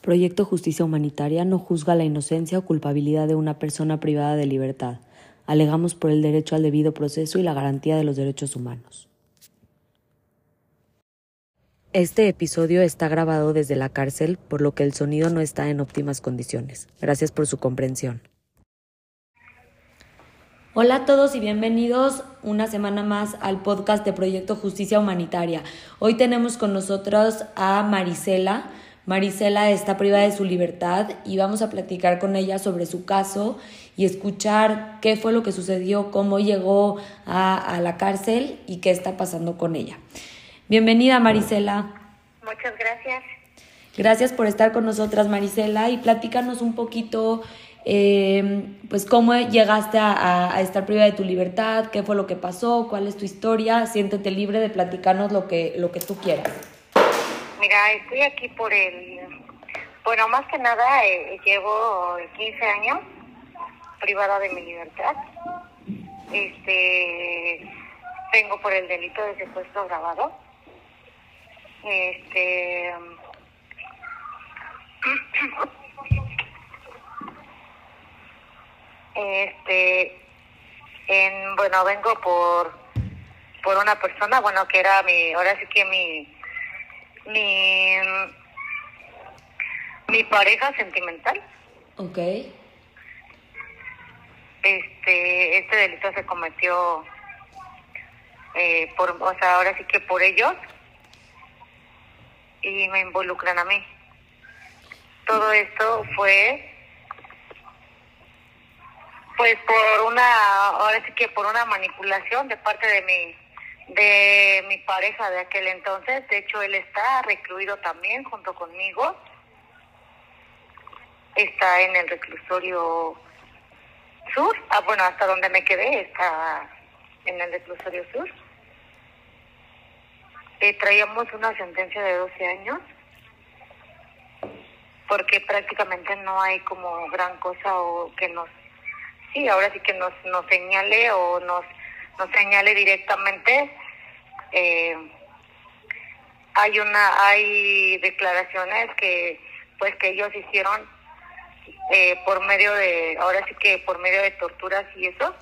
Proyecto Justicia Humanitaria no juzga la inocencia o culpabilidad de una persona privada de libertad. Alegamos por el derecho al debido proceso y la garantía de los derechos humanos. Este episodio está grabado desde la cárcel, por lo que el sonido no está en óptimas condiciones. Gracias por su comprensión. Hola a todos y bienvenidos una semana más al podcast de Proyecto Justicia Humanitaria. Hoy tenemos con nosotros a Marisela. Marisela está privada de su libertad y vamos a platicar con ella sobre su caso y escuchar qué fue lo que sucedió, cómo llegó a, a la cárcel y qué está pasando con ella. Bienvenida Marisela. Muchas gracias. Gracias por estar con nosotras, Marisela, y platícanos un poquito, eh, pues, cómo llegaste a, a- a estar privada de tu libertad, qué fue lo que pasó, cuál es tu historia. Siéntete libre de platicarnos lo que, lo que tú quieras. Mira, estoy aquí por el... Bueno, más que nada eh, llevo 15 años privada de mi libertad. Este, tengo por el delito de secuestro grabado. Este, este, en, bueno, vengo por por una persona, bueno, que era mi, ahora sí que mi, mi, mi pareja sentimental. Ok. Este, este delito se cometió, eh, por, o sea, ahora sí que por ellos y me involucran a mí. Todo esto fue, pues, por una, ahora sí que por una manipulación de parte de mi, de mi pareja de aquel entonces. De hecho, él está recluido también junto conmigo. Está en el reclusorio sur. Ah, bueno, hasta donde me quedé está en el reclusorio sur. Eh, traíamos una sentencia de 12 años porque prácticamente no hay como gran cosa o que nos sí ahora sí que nos nos señale o nos nos señale directamente eh, hay una hay declaraciones que pues que ellos hicieron eh, por medio de ahora sí que por medio de torturas y eso.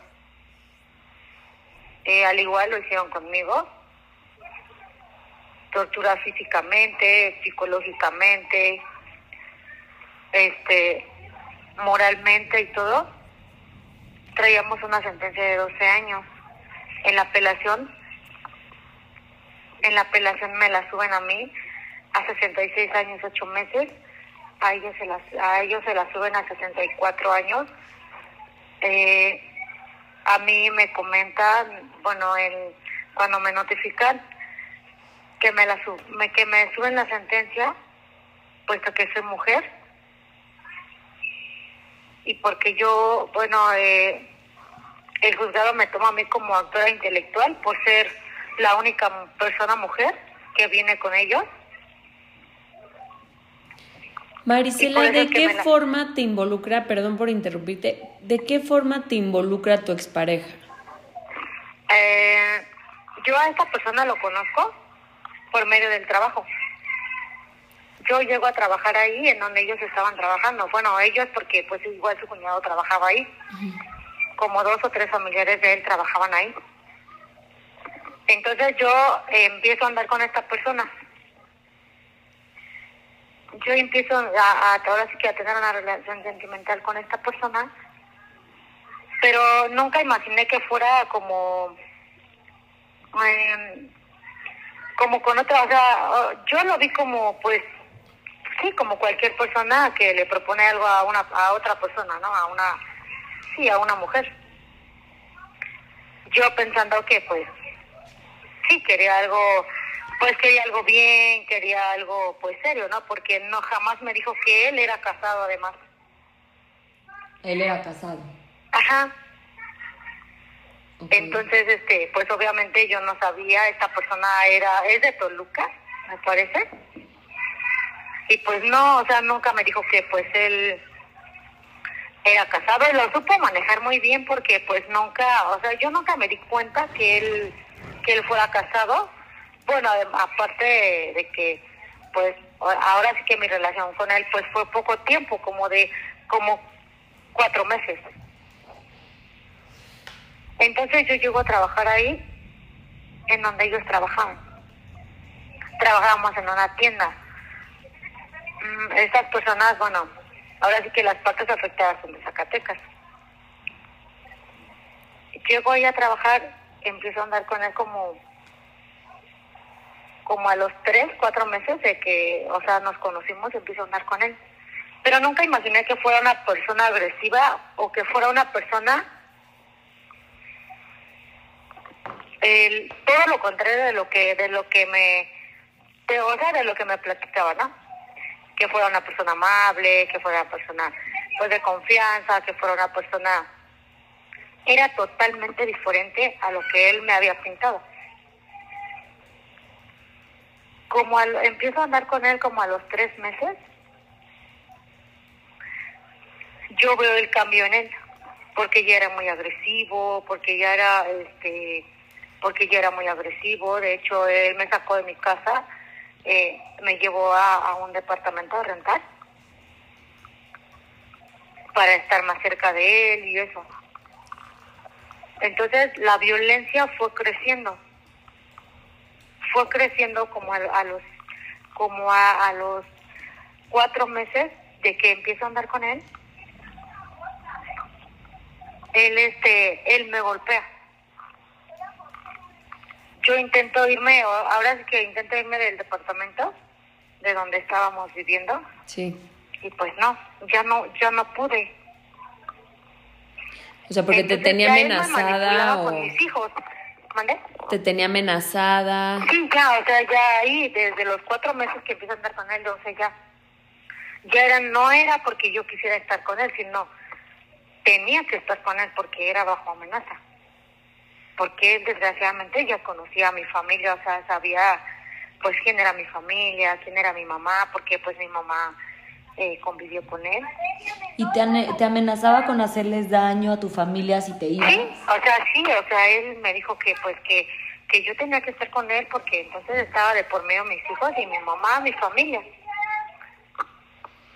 Eh, al igual lo hicieron conmigo. Tortura físicamente psicológicamente este moralmente y todo. Traíamos una sentencia de 12 años en la apelación en la apelación me la suben a mí a 66 años 8 meses. A ellos se las a ellos se la suben a 64 años. Eh, a mí me comentan bueno el, cuando me notifican que me la sub- me, que me suben la sentencia puesto que soy mujer y porque yo, bueno, eh, el juzgado me toma a mí como autora intelectual por ser la única persona mujer que viene con ellos. Marisela, ¿de qué la- forma te involucra, perdón por interrumpirte, de qué forma te involucra tu expareja? Eh, yo a esta persona lo conozco por medio del trabajo. Yo llego a trabajar ahí en donde ellos estaban trabajando. Bueno, ellos porque pues igual su cuñado trabajaba ahí. Como dos o tres familiares de él trabajaban ahí. Entonces yo eh, empiezo a andar con esta persona. Yo empiezo a, a ahora sí que a tener una relación sentimental con esta persona pero nunca imaginé que fuera como eh, como con otra, o sea, yo lo vi como pues sí, como cualquier persona que le propone algo a una a otra persona, ¿no? A una sí, a una mujer. Yo pensando que pues sí quería algo pues quería algo bien, quería algo pues serio, ¿no? Porque no jamás me dijo que él era casado además. Él era casado. Ajá. Entonces, este, pues obviamente yo no sabía, esta persona era, es de Toluca, me parece. Y pues no, o sea, nunca me dijo que pues él era casado y lo supo manejar muy bien porque pues nunca, o sea, yo nunca me di cuenta que él, que él fuera casado. Bueno, aparte de, de que pues ahora sí que mi relación con él pues fue poco tiempo, como de, como cuatro meses. Entonces yo llego a trabajar ahí, en donde ellos trabajaban. Trabajábamos en una tienda. Mm, Estas personas, bueno, ahora sí que las partes afectadas son de Zacatecas. Llego ahí a trabajar, empiezo a andar con él como como a los tres, cuatro meses de que, o sea, nos conocimos, empiezo a andar con él. Pero nunca imaginé que fuera una persona agresiva o que fuera una persona el, todo lo contrario de lo que de lo que me de, o sea, de lo que me platicaba no que fuera una persona amable que fuera una persona pues de confianza que fuera una persona era totalmente diferente a lo que él me había pintado como al, empiezo a andar con él como a los tres meses yo veo el cambio en él porque ya era muy agresivo porque ya era este porque ya era muy agresivo. De hecho, él me sacó de mi casa, eh, me llevó a, un departamento a rentar para estar más cerca de él y eso. Entonces, la violencia fue creciendo. Fue creciendo como a, a los como a, a los cuatro meses de que empiezo a andar con él. Él este, él me golpea yo intento irme, ahora sí que intento irme del departamento de donde estábamos viviendo Sí. y pues no, ya no, ya no pude. O sea, porque te Entonces, tenía amenazada o con mis hijos. ¿Mande? te tenía amenazada. Sí, ya, o sea, ya ahí, desde los cuatro meses que empiezo a andar con él, o sea, ya, ya era, no era porque yo quisiera estar con él, sino tenía que estar con él porque era bajo amenaza. Porque desgraciadamente, ya conocía a mi familia, o sea, sabía, pues, quién era mi familia, quién era mi mamá, porque, pues, mi mamá eh, convivió con él. ¿Y te, te amenazaba con hacerles daño a tu familia si te ibas? Sí, o sea, sí, o sea, él me dijo que pues que, que yo tenía que estar con él porque entonces estaba de por medio mis hijos y mi mamá, mi familia.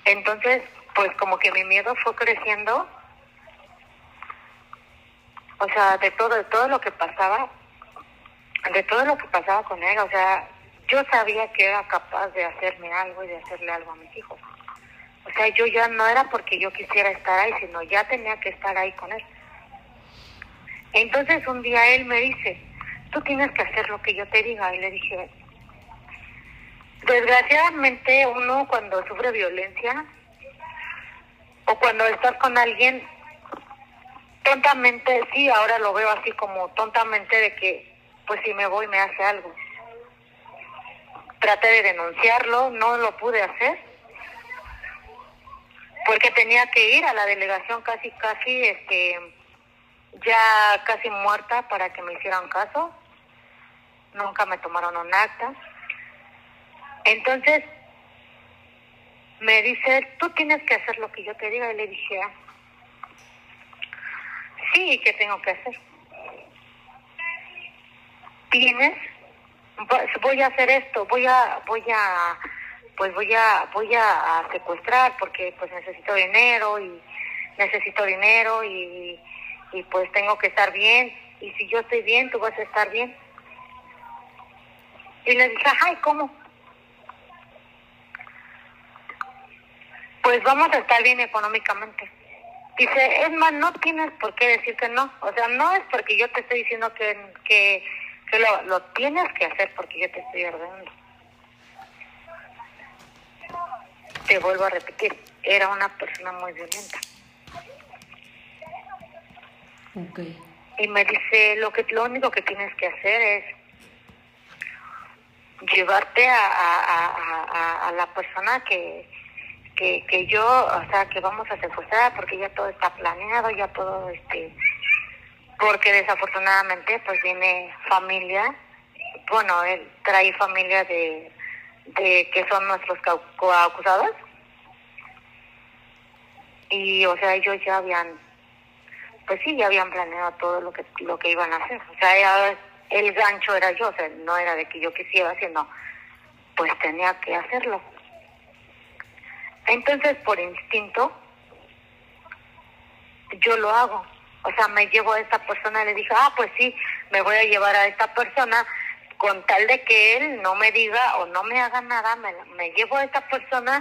Entonces, pues como que mi miedo fue creciendo. O sea, de todo, de todo lo que pasaba, de todo lo que pasaba con él, o sea, yo sabía que era capaz de hacerme algo y de hacerle algo a mis hijos. O sea, yo ya no era porque yo quisiera estar ahí, sino ya tenía que estar ahí con él. Entonces un día él me dice, tú tienes que hacer lo que yo te diga. Y le dije, desgraciadamente uno cuando sufre violencia o cuando estás con alguien, tontamente, sí, ahora lo veo así como tontamente de que, pues si me voy me hace algo. Traté de denunciarlo, no lo pude hacer porque tenía que ir a la delegación casi, casi, este, ya casi muerta para que me hicieran caso. Nunca me tomaron un acta. Entonces, me dice, tú tienes que hacer lo que yo te diga. Y le dije, "Ah, sí, ¿qué tengo que hacer? Tienes, voy a hacer esto, voy a, voy a, pues voy a, voy a, secuestrar porque pues necesito dinero y necesito dinero y, y pues tengo que estar bien y si yo estoy bien, tú vas a estar bien. Y le dije, ay, ¿cómo? Pues vamos a estar bien económicamente. Dice, es más, no tienes por qué decir que no. O sea, no es porque yo te estoy diciendo que, que, que lo, lo tienes que hacer porque yo te estoy ordenando. Te vuelvo a repetir, era una persona muy violenta. Ok. y me dice lo que lo único que tienes que hacer es llevarte a, a, a, a, a la persona que, que, que yo, o sea, que vamos a secuestrar porque ya todo está planeado, ya todo, este, porque desafortunadamente pues viene familia, bueno, él trae familia de, de que son nuestros coacusados. Y o sea ellos ya habían pues sí ya habían planeado todo lo que lo que iban a hacer. O sea el gancho era yo o sea no era de que yo quisiera sino pues tenía que hacerlo. Entonces por instinto yo lo hago. O sea me llevo a esta persona y le dije ah pues sí me voy a llevar a esta persona con tal de que él no me diga o no me haga nada me, me llevo a esta persona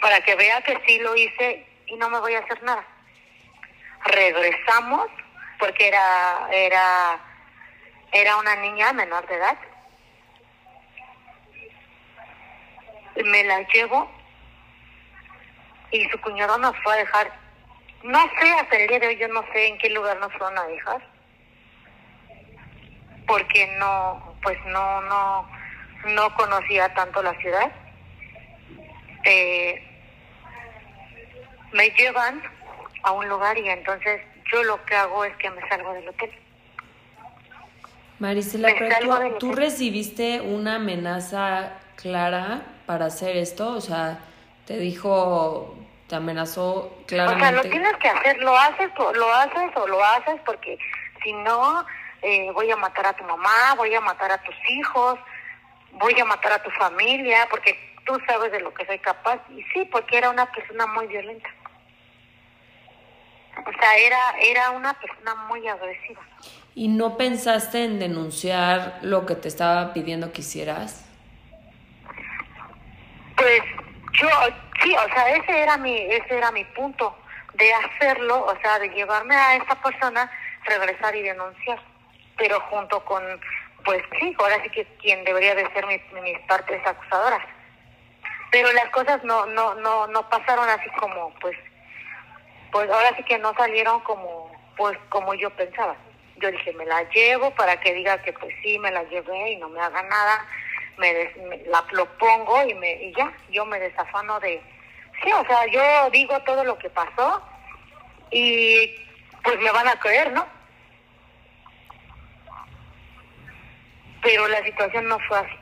para que vea que sí lo hice y no me voy a hacer nada. Regresamos porque era era era una niña menor de edad. Me la llevo y su cuñado nos fue a dejar. No sé, hasta el día de hoy yo no sé en qué lugar nos fueron a dejar. Porque no, pues no, no, no conocía tanto la ciudad. Eh, me llevan a un lugar y entonces yo lo que hago es que me salgo del hotel. Marisela, pero tú, recibiste una amenaza clara para hacer esto, o sea, te dijo, te amenazó claramente. O sea, lo tienes que hacer, lo haces, lo haces o lo haces porque si no, eh, voy a matar a tu mamá, voy a matar a tus hijos, voy a matar a tu familia, porque tú sabes de lo que soy capaz. Y sí, porque era una persona muy violenta. O sea, era, era una persona muy agresiva. ¿Y no pensaste en denunciar lo que te estaba pidiendo que hicieras? Pues yo, sí, o sea, ese era mi, ese era mi punto de hacerlo, o sea, de llevarme a esta persona, regresar y denunciar, pero junto con, pues sí, ahora sí que quien debería de ser mis, partes acusadoras. Pero las cosas no, no, no, no pasaron así como, pues, pues ahora sí que no salieron como pues como yo pensaba. Yo dije, me la llevo para que diga que pues sí, me la llevé y no me haga nada, me, la lo pongo y, me, y ya, yo me desafano de... Sí, o sea, yo digo todo lo que pasó y pues me van a creer, ¿no? Pero la situación no fue así.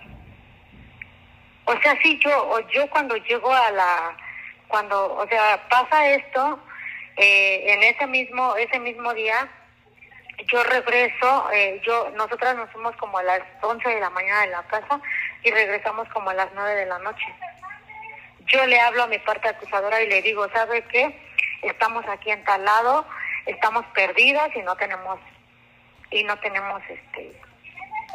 O sea, sí, yo, yo cuando llego a la, cuando, o sea, pasa esto, eh, en ese mismo ese mismo día yo regreso, eh, yo nosotras nos fuimos como a las 11 de la mañana de la casa y regresamos como a las 9 de la noche. Yo le hablo a mi parte acusadora y le digo, ¿sabe qué? Estamos aquí en tal lado, estamos perdidas y no tenemos y no tenemos este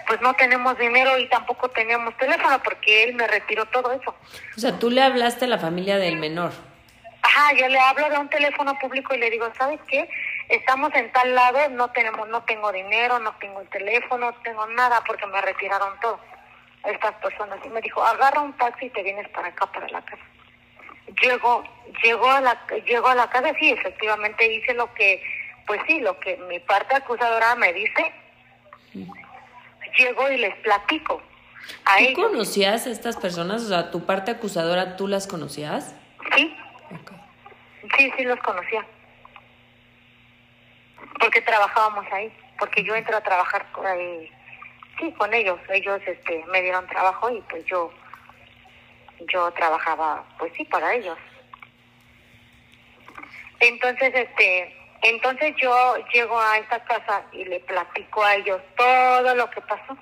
pues no tenemos dinero y tampoco tenemos teléfono porque él me retiró todo eso. O sea, tú le hablaste a la familia del menor. Ajá, yo le hablo de un teléfono público y le digo, ¿sabes qué? Estamos en tal lado, no tenemos, no tengo dinero, no tengo el teléfono, no tengo nada porque me retiraron todo estas personas. Y me dijo, agarra un taxi y te vienes para acá, para la casa. Llego, llego a la, llego a la casa, sí, efectivamente hice lo que, pues sí, lo que mi parte acusadora me dice. Llego y les platico. A ¿Tú conocías a estas personas? O sea, tu parte acusadora, ¿tú las conocías? Sí. Sí, sí los conocía. Porque trabajábamos ahí, porque yo entro a trabajar ahí, sí, con ellos. Ellos este, me dieron trabajo y pues yo yo trabajaba, pues sí, para ellos. Entonces, este, entonces yo llego a esta casa y le platico a ellos todo lo que pasó.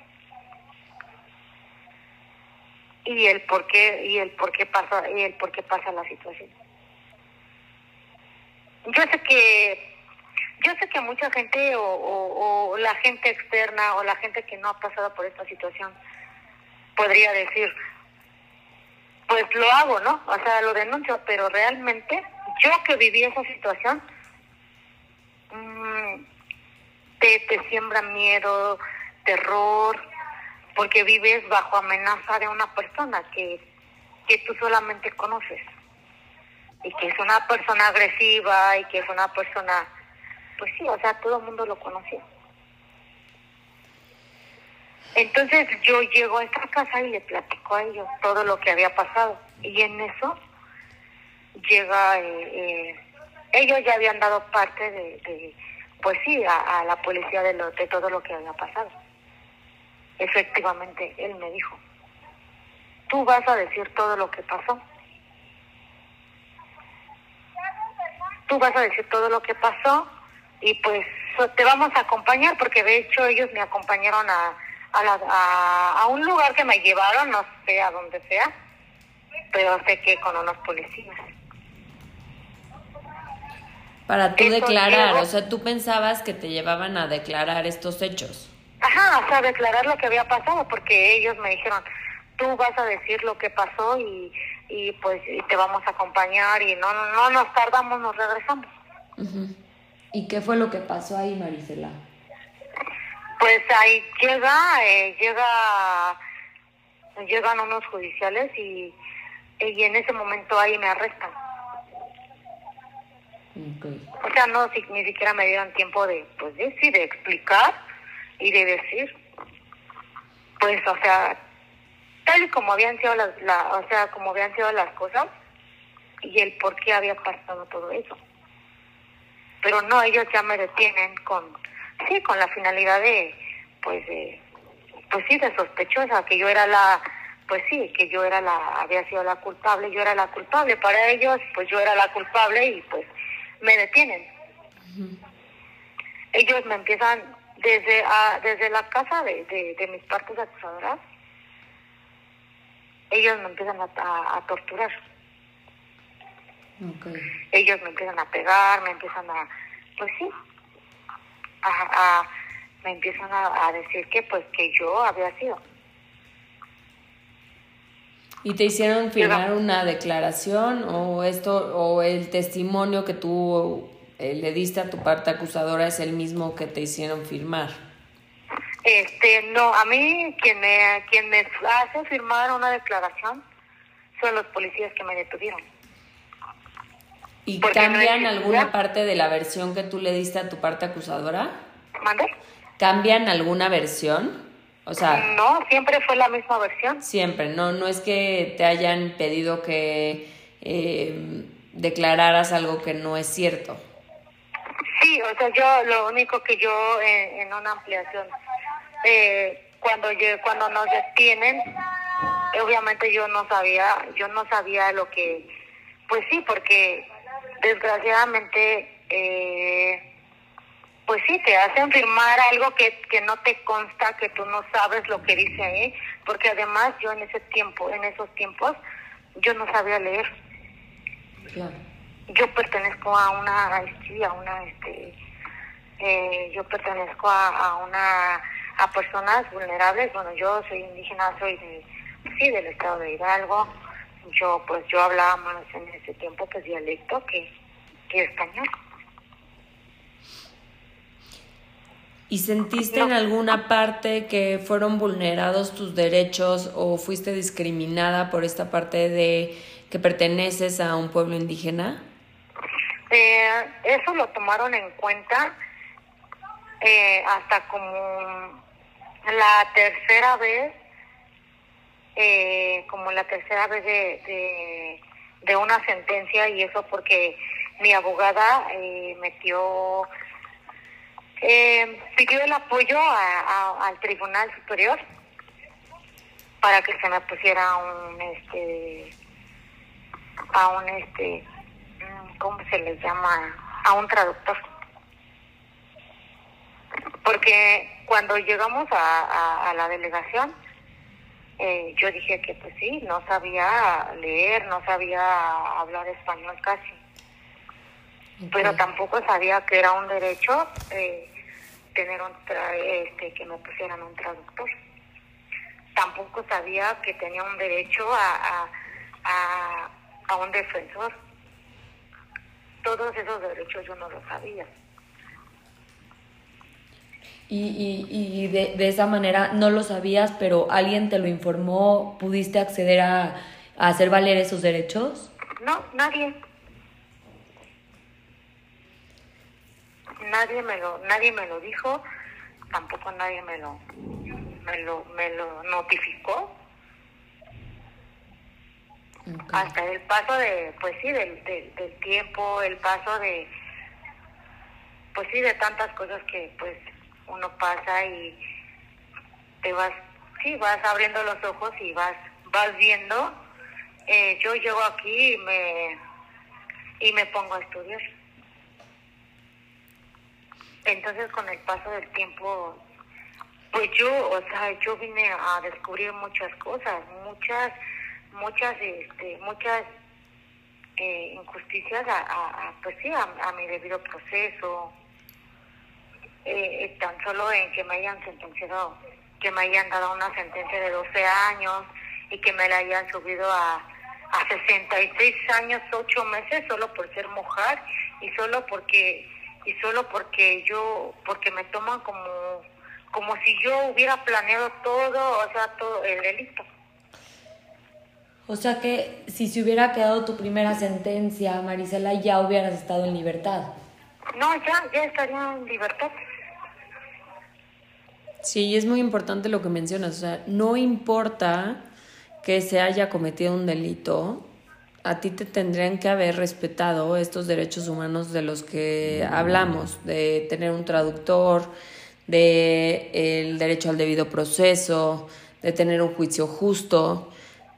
Y el por qué, y el por qué pasa, y el por qué pasa la situación yo sé que yo sé que mucha gente o, la gente externa o la gente que no ha pasado por esta situación podría decir pues lo hago no o sea lo denuncio pero realmente yo que viví esa situación mmm, te, siembra miedo terror porque vives bajo amenaza de una persona que que tú solamente conoces y que es una persona agresiva y que es una persona, pues sí, o sea, todo el mundo lo conocía. Entonces yo llego a esta casa y le platico a ellos todo lo que había pasado. Y en eso llega, eh, eh, ellos ya habían dado parte de, pues sí, a, la policía de, lo, de todo lo que había pasado. Efectivamente, él me dijo, tú vas a decir todo lo que pasó. Tú vas a decir todo lo que pasó y pues te vamos a acompañar porque de hecho ellos me acompañaron a, a, a, un lugar que me llevaron, no sé a dónde sea, pero sé que con unos policías. Para tú declarar, o sea, tú pensabas que te llevaban a declarar estos hechos. Ajá, o sea, declarar lo que había pasado, porque ellos me dijeron, tú vas a decir lo que pasó y, y pues y te vamos a acompañar y no, no, no nos tardamos, nos regresamos. ¿Y qué fue lo que pasó ahí, Marisela? Pues ahí llega, eh, llega, llegan unos judiciales y, y en ese momento ahí me arrestan. O sea, no ni siquiera me dieron tiempo de, pues de, sí, de explicar y de decir, pues, o sea, tal y como habían sido las, la, o sea, como habían sido las cosas y el por qué había pasado todo eso. Pero no, ellos ya me detienen con sí, con la finalidad de, pues, de, pues sí, de sospechosa, que yo era la, pues sí, que yo era la, había sido la culpable, yo era la culpable. Para ellos, pues yo era la culpable y pues me detienen. Ellos me empiezan desde, a, desde la casa de, de, mis partes acusadoras, ellos me empiezan a, a, torturar. Ellos me empiezan a pegar, me empiezan a, pues sí, a, me empiezan a, decir que pues que yo había sido. ¿Y te hicieron firmar una declaración o esto o el testimonio que tú eh, le diste a tu parte acusadora es el mismo que te hicieron firmar? Este, no, a mí quien me quien me hace firmar una declaración son los policías que me detuvieron. ¿Y cambian alguna parte de la versión que tú le diste a tu parte acusadora? ¿Mande? ¿Cambian alguna versión? O sea... No, siempre fue la misma versión. Siempre, no, no es que te hayan pedido que eh, declararas algo que no es cierto. Sí, o sea, yo lo único que yo en, una ampliación, eh, cuando cuando nos detienen, obviamente yo no sabía, yo no sabía lo que, pues sí, porque desgraciadamente, eh, pues sí, te hacen firmar algo que, que no te consta, que tú no sabes lo que dice ahí, porque además yo en ese tiempo, en esos tiempos, yo no sabía leer. Yo pertenezco a una, sí, a una, este, eh, yo pertenezco a, a una, a personas vulnerables. Bueno, yo soy indígena, soy de, sí, del estado de Hidalgo yo pues yo hablaba más en ese tiempo pues dialecto que, que español. ¿Y sentiste en alguna parte que fueron vulnerados tus derechos o fuiste discriminada por esta parte de que perteneces a un pueblo indígena? Eh, eso lo tomaron en cuenta eh, hasta como la tercera vez eh, como la tercera vez de, de, una sentencia y eso porque mi abogada eh, metió, eh, pidió el apoyo al Tribunal Superior para que se me pusiera un, este, a un, este, ¿cómo se le llama? A un traductor. Porque cuando llegamos a, a la delegación, eh, yo dije que pues sí, no sabía leer, no sabía hablar español casi. Pero tampoco sabía que era un derecho eh, tener un este, que me pusieran un traductor. Tampoco sabía que tenía un derecho a, a, a un defensor. Todos esos derechos yo no los sabía. Y, y, de, de, esa manera no lo sabías, pero alguien te lo informó, ¿pudiste acceder a, hacer valer esos derechos? No, nadie. Nadie me lo, nadie me lo dijo, tampoco nadie me lo, me lo, me lo notificó. Hasta el paso de, pues sí, del, del, tiempo, el paso de, pues sí, de tantas cosas que pues uno pasa y te vas, sí, vas abriendo los ojos y vas, vas viendo. Eh, yo llego aquí y me, y me pongo a estudiar. Entonces con el paso del tiempo, pues yo, o sea, yo vine a descubrir muchas cosas, muchas, muchas, este, muchas eh, injusticias a, pues sí, a, mi debido proceso, eh, tan solo en que me hayan sentenciado, que me hayan dado una sentencia de 12 años y que me la hayan subido a, a 66 años, 8 meses, solo por ser mujer y solo porque y solo porque yo, porque me toman como, como si yo hubiera planeado todo, o sea, todo el delito. O sea que si se hubiera quedado tu primera sentencia, Marisela, ya hubieras estado en libertad. No, ya, ya estaría en libertad. Sí, es muy importante lo que mencionas. O sea, no importa que se haya cometido un delito, a ti te tendrían que haber respetado estos derechos humanos de los que hablamos, de tener un traductor, de el derecho al debido proceso, de tener un juicio justo,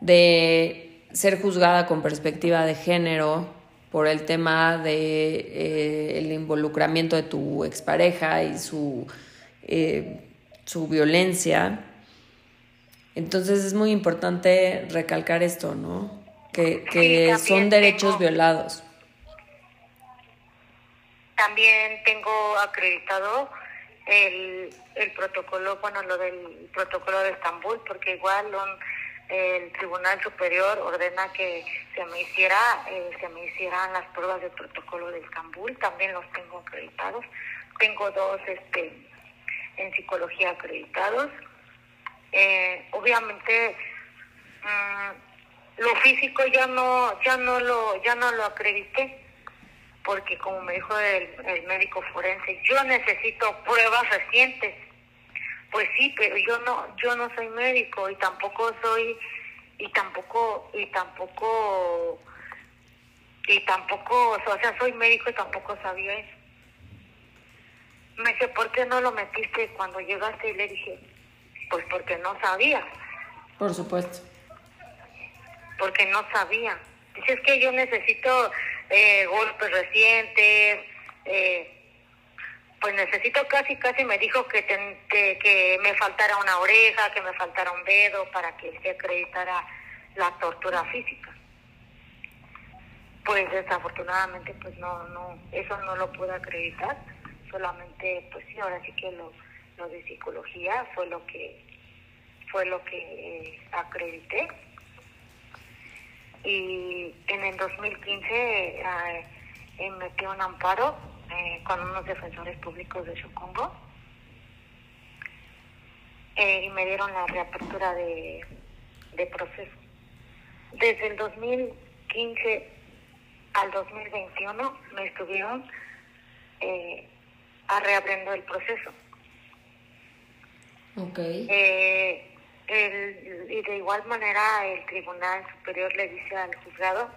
de ser juzgada con perspectiva de género por el tema de eh, el involucramiento de tu expareja y su, eh, su violencia. Entonces es muy importante recalcar esto, ¿no? Que, son derechos violados. También tengo acreditado el, el protocolo, bueno, lo del protocolo de Estambul, porque igual el Tribunal Superior ordena que se me hiciera, eh, se me hicieran las pruebas del protocolo de Estambul, también los tengo acreditados. Tengo dos este, en psicología acreditados. Eh, obviamente, mm, lo físico ya no ya no lo ya no lo acredité porque como me dijo el, médico forense yo necesito pruebas recientes. Pues sí pero yo no yo no soy médico y tampoco soy y tampoco y tampoco y tampoco o sea soy médico y tampoco sabía eso. Me dice por qué no lo metiste cuando llegaste y le dije pues porque no sabía por supuesto porque no sabía. Dice, es que yo necesito eh, golpes recientes, eh, pues necesito casi, casi me dijo que, que me faltara una oreja, que me faltara un dedo para que se acreditara la tortura física. Pues desafortunadamente pues no, no, eso no lo pude acreditar, solamente pues sí, ahora sí que lo, lo de psicología fue lo que fue lo que eh, acredité y en el 2015 eh, metí un amparo eh, con unos defensores públicos de Chocongo eh, y me dieron la reapertura de, de proceso. Desde el 2015 al 2021 me estuvieron eh, reabriendo el proceso. Okay. Eh, el, y de igual manera el Tribunal Superior le dice al juzgado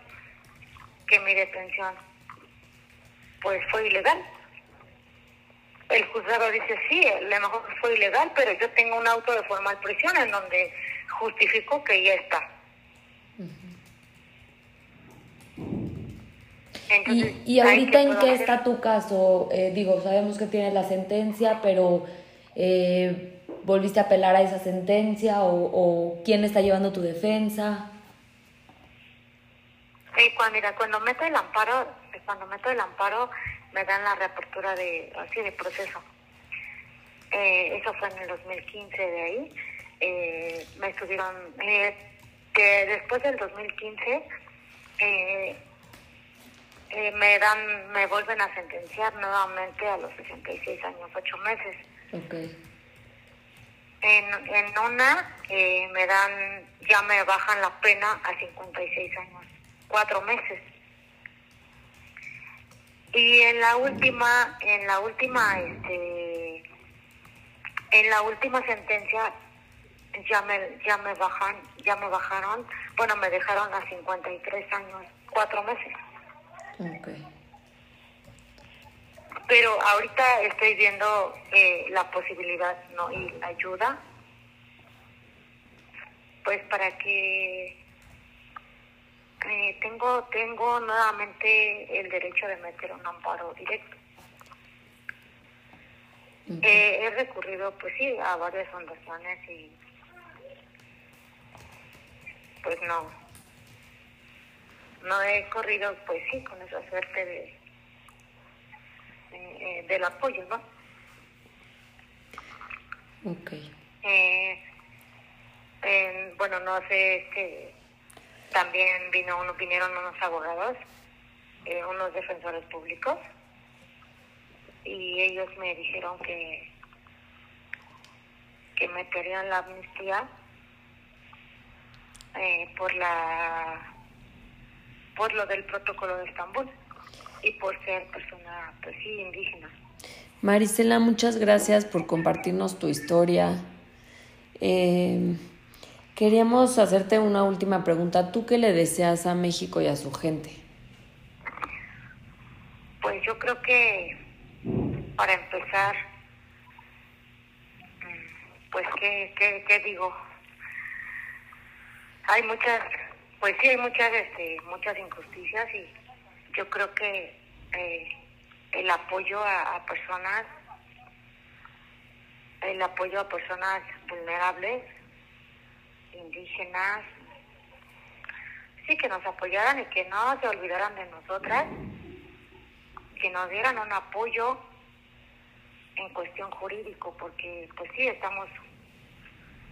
que mi detención pues fue ilegal. El juzgado dice, sí, a lo mejor fue ilegal, pero yo tengo un auto de formal prisión en donde justifico que ya está. ¿Y, y ahorita en qué está tu caso? Eh, digo, sabemos que tienes la sentencia, pero eh, volviste a apelar a esa sentencia o, quién está llevando tu defensa? Sí, cuando, mira, cuando meto el amparo, cuando meto el amparo me dan la reapertura de así de proceso. Eh, eso fue en el 2015 de ahí. Eh, me estuvieron eh, que después del 2015 me dan me vuelven a sentenciar nuevamente a los 66 años 8 meses. Okay. En, en una eh, me dan, ya me bajan la pena a 56 años, cuatro meses. Y en la última, en la última, este, en la última sentencia ya me ya me bajan ya me bajaron bueno me dejaron a 53 años cuatro meses Ok. Pero ahorita estoy viendo eh, la posibilidad no y la ayuda pues para que eh, tengo tengo nuevamente el derecho de meter un amparo directo. Eh, he recurrido pues sí a varias fundaciones y pues no no he corrido pues sí con esa suerte de eh, del apoyo no Ok. Eh, en- bueno, no sé, que también vino uno, vinieron unos abogados, eh, unos defensores públicos, y ellos me dijeron que que meterían la amnistía eh, por la por lo del protocolo de Estambul y por ser persona pues sí indígena Marisela, muchas gracias por compartirnos tu historia. Eh, queríamos hacerte una última pregunta. ¿Tú qué le deseas a México y a su gente? Pues yo creo que para empezar, pues qué, qué, qué digo, hay muchas, pues sí hay muchas, este, muchas injusticias y yo creo que eh, el apoyo a, a personas, el apoyo a personas vulnerables, indígenas, sí que nos apoyaran y que no se olvidaran de nosotras que nos dieran un apoyo en cuestión jurídico, porque pues sí, estamos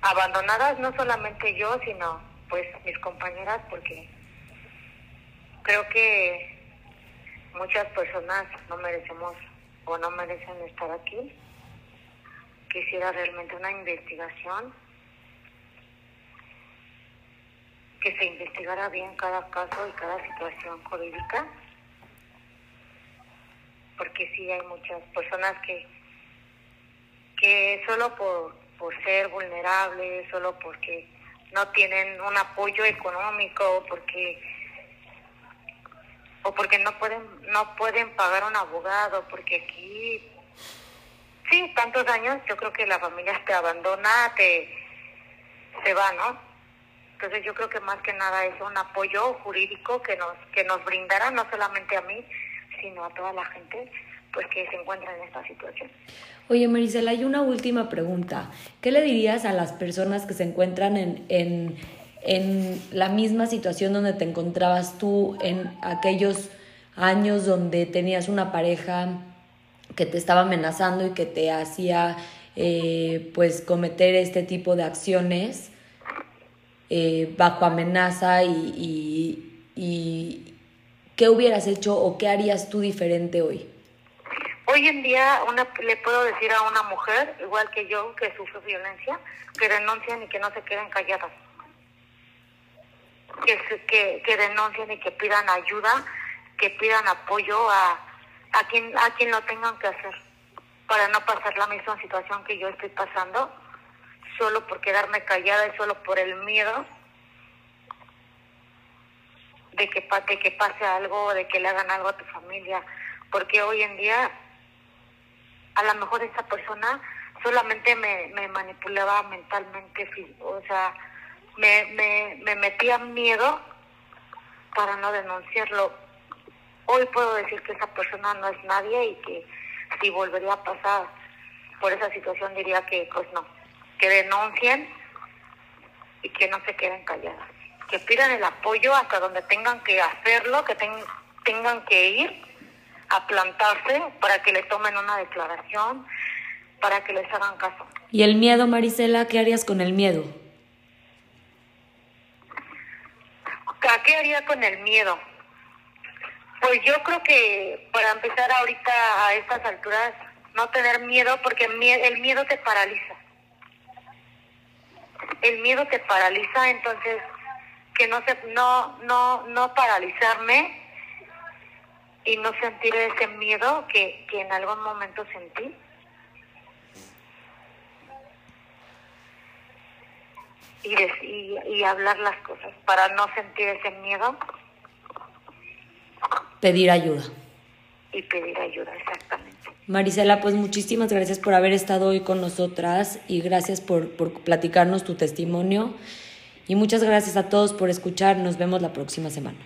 abandonadas, no solamente yo, sino pues mis compañeras, porque creo que muchas personas no merecemos o no merecen estar aquí. Quisiera realmente una investigación, que se investigara bien cada caso y cada situación jurídica porque sí hay muchas personas que que solo por, por ser vulnerables, solo porque no tienen un apoyo económico, porque o porque no pueden no pueden pagar un abogado, porque aquí sí, tantos años, yo creo que la familia te abandona, te se va, ¿no? Entonces yo creo que más que nada es un apoyo jurídico que nos que nos brindará no solamente a mí, sino a toda la gente pues que se encuentra en esta situación. Oye, Marisela, hay una última pregunta. ¿Qué le dirías a las personas que se encuentran en, en, en la misma situación donde te encontrabas tú en aquellos años donde tenías una pareja que te estaba amenazando y que te hacía eh, pues cometer este tipo de acciones eh, bajo amenaza y, y, y qué hubieras hecho o qué harías tú diferente hoy? Hoy en día una, le puedo decir a una mujer, igual que yo, que sufre violencia, que denuncien y que no se queden calladas. Que, que, que denuncien y que pidan ayuda, que pidan apoyo a, a, quien, a quien lo tengan que hacer, para no pasar la misma situación que yo estoy pasando, solo por quedarme callada y solo por el miedo de que, de que pase algo, de que le hagan algo a tu familia, porque hoy en día a lo mejor esa persona solamente me, me manipulaba mentalmente, o sea, me, me, me metía miedo para no denunciarlo. Hoy puedo decir que esa persona no es nadie y que si volvería a pasar por esa situación diría que pues no, que denuncien y que no se queden calladas, que pidan el apoyo hasta donde tengan que hacerlo, que ten- tengan que ir a plantarse para que le tomen una declaración, para que les hagan caso. ¿Y el miedo, Marisela? ¿Qué harías con el miedo? ¿A qué haría con el miedo? Pues yo creo que para empezar ahorita a estas alturas, no tener miedo porque el miedo te paraliza. El miedo te paraliza, entonces que no se, no, no, no paralizarme y no sentir ese miedo que, que en algún momento sentí. Y, y, y hablar las cosas para no sentir ese miedo. Pedir ayuda. Y pedir ayuda, exactamente. Marisela, pues muchísimas gracias por haber estado hoy con nosotras y gracias por, por platicarnos tu testimonio. Y muchas gracias a todos por escuchar. Nos vemos la próxima semana.